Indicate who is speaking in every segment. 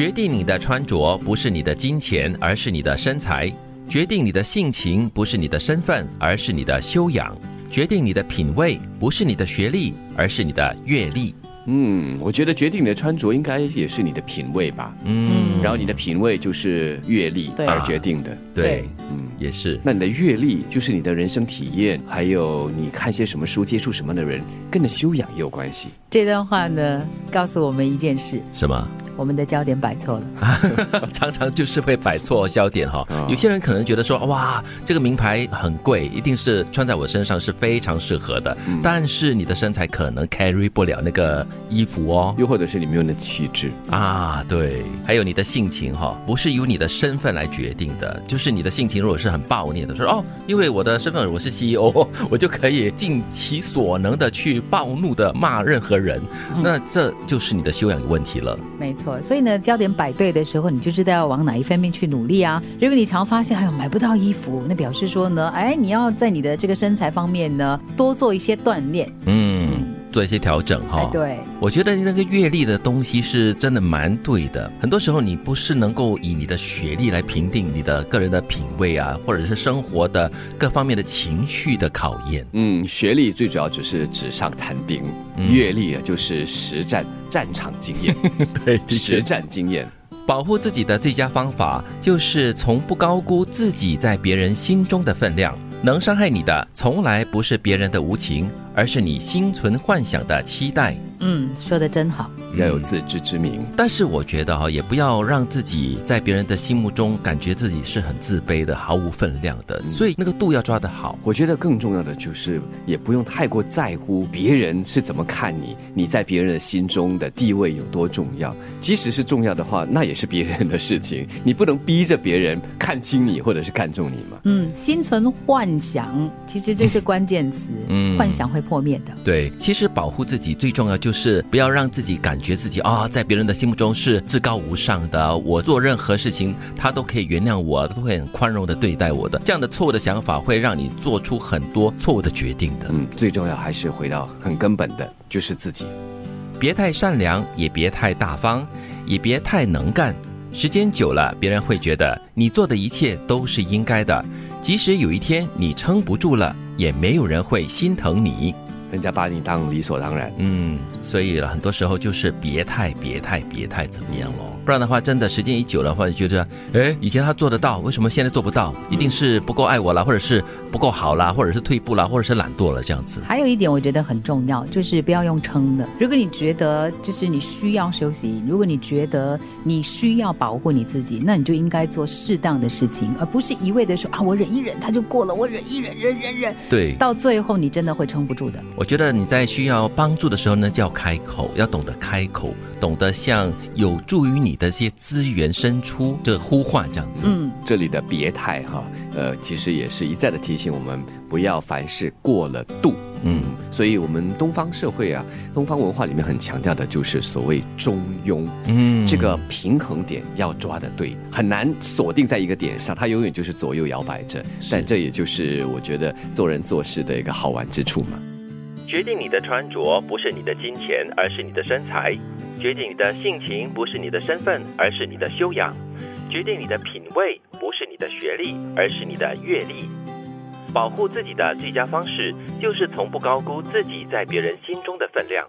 Speaker 1: 决定你的穿着不是你的金钱，而是你的身材；决定你的性情不是你的身份，而是你的修养；决定你的品味不是你的学历，而是你的阅历。
Speaker 2: 嗯，我觉得决定你的穿着应该也是你的品味吧。嗯，然后你的品味就是阅历而决定的。
Speaker 1: 对，
Speaker 2: 嗯，
Speaker 1: 也是。
Speaker 2: 那你的阅历就是你的人生体验，还有你看些什么书，接触什么的人，跟你的修养也有关系。
Speaker 3: 这段话呢，告诉我们一件事：
Speaker 1: 什么？
Speaker 3: 我们的焦点摆错了。
Speaker 1: 常常就是会摆错焦点哈。有些人可能觉得说，哇，这个名牌很贵，一定是穿在我身上是非常适合的。但是你的身材可能 carry 不了那个衣服哦。
Speaker 2: 又或者是你没有那气质。
Speaker 1: 啊，对，还有你的性情哈，不是由你的身份来决定的，就是你的性情如果是很暴虐的，说哦，因为我的身份我是 CEO，我就可以尽其所能的去暴怒的骂任何人，那这就是你的修养有问题了。
Speaker 3: 没错，所以呢，焦点摆对的时候，你就知道要往哪一方面去努力啊。如果你常发现还有买不到衣服，那表示说呢，哎，你要在你的这个身材方面呢，多做一些锻炼。
Speaker 1: 嗯，做一些调整哈。
Speaker 3: 哎，对，
Speaker 1: 我觉得那个阅历的东西是真的蛮对的。很多时候你不是能够以你的学历来评定你的个人的品味啊，或者是生活的各方面的情绪的考验。
Speaker 2: 嗯，学历最主要只是纸上谈兵，阅历啊就是实战战场经验，
Speaker 1: 对
Speaker 2: 实战经验。
Speaker 1: 保护自己的最佳方法就是从不高估自己在别人心中的分量。能伤害你的，从来不是别人的无情，而是你心存幻想的期待。
Speaker 3: 嗯，说的真好。
Speaker 2: 要有自知之明。
Speaker 1: 但是我觉得哈，也不要让自己在别人的心目中感觉自己是很自卑的、毫无分量的。所以那个度要抓得好。
Speaker 2: 我觉得更重要的就是，也不用太过在乎别人是怎么看你，你在别人的心中的地位有多重要。即使是重要的话，那也是别人的事情，你不能逼着别人看清你或者是看重你嘛。
Speaker 3: 嗯，心存幻想，其实这是关键词。
Speaker 1: 嗯
Speaker 3: 幻想会破灭的。
Speaker 1: 对，其实保护自己最重要就是不要让自己感觉自己啊、在别人的心目中是至高无上的。我做任何事情，他都可以原谅我，都会很宽容的对待我的。这样的错误的想法会让你做出很多错误的决定的。
Speaker 2: 嗯，最重要还是回到很根本的，就是自己。
Speaker 1: 别太善良，也别太大方，也别太能干。时间久了，别人会觉得你做的一切都是应该的。即使有一天你撑不住了，也没有人会心疼你。
Speaker 2: 人家把你当理所当然。
Speaker 1: 嗯，所以很多时候就是别太、别太、别太怎么样咯？不然的话，真的时间一久了话，就觉得，哎，以前他做得到，为什么现在做不到？一定是不够爱我了，或者是不够好啦，或者是退步啦，或者是懒惰了这样子。
Speaker 3: 还有一点我觉得很重要，就是不要用撑的。如果你觉得就是你需要休息，如果你觉得你需要保护你自己，那你就应该做适当的事情，而不是一味的说啊，我忍一忍他就过了，我忍一忍，忍忍忍，
Speaker 1: 对，
Speaker 3: 到最后你真的会撑不住的。
Speaker 1: 我觉得你在需要帮助的时候呢，就要开口，要懂得开口，懂得向有助于你的这些资源伸出这个呼唤，这样子。
Speaker 3: 嗯，
Speaker 2: 这里的别态哈，呃，其实也是一再的提醒我们不要凡事过了度。
Speaker 1: 嗯，
Speaker 2: 所以我们东方社会啊，东方文化里面很强调的就是所谓中庸。
Speaker 1: 嗯
Speaker 2: 这个平衡点要抓得对，很难锁定在一个点上，它永远就是左右摇摆着。但这也就是我觉得做人做事的一个好玩之处嘛。
Speaker 1: 决定你的穿着不是你的金钱，而是你的身材；决定你的性情不是你的身份，而是你的修养；决定你的品味不是你的学历，而是你的阅历。保护自己的最佳方式就是从不高估自己在别人心中的分量。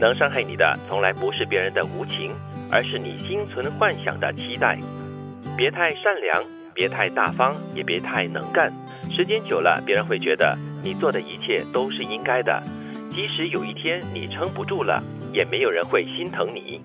Speaker 1: 能伤害你的，从来不是别人的无情，而是你心存幻想的期待。别太善良，别太大方，也别太能干。时间久了，别人会觉得你做的一切都是应该的。即使有一天你撑不住了，也没有人会心疼你。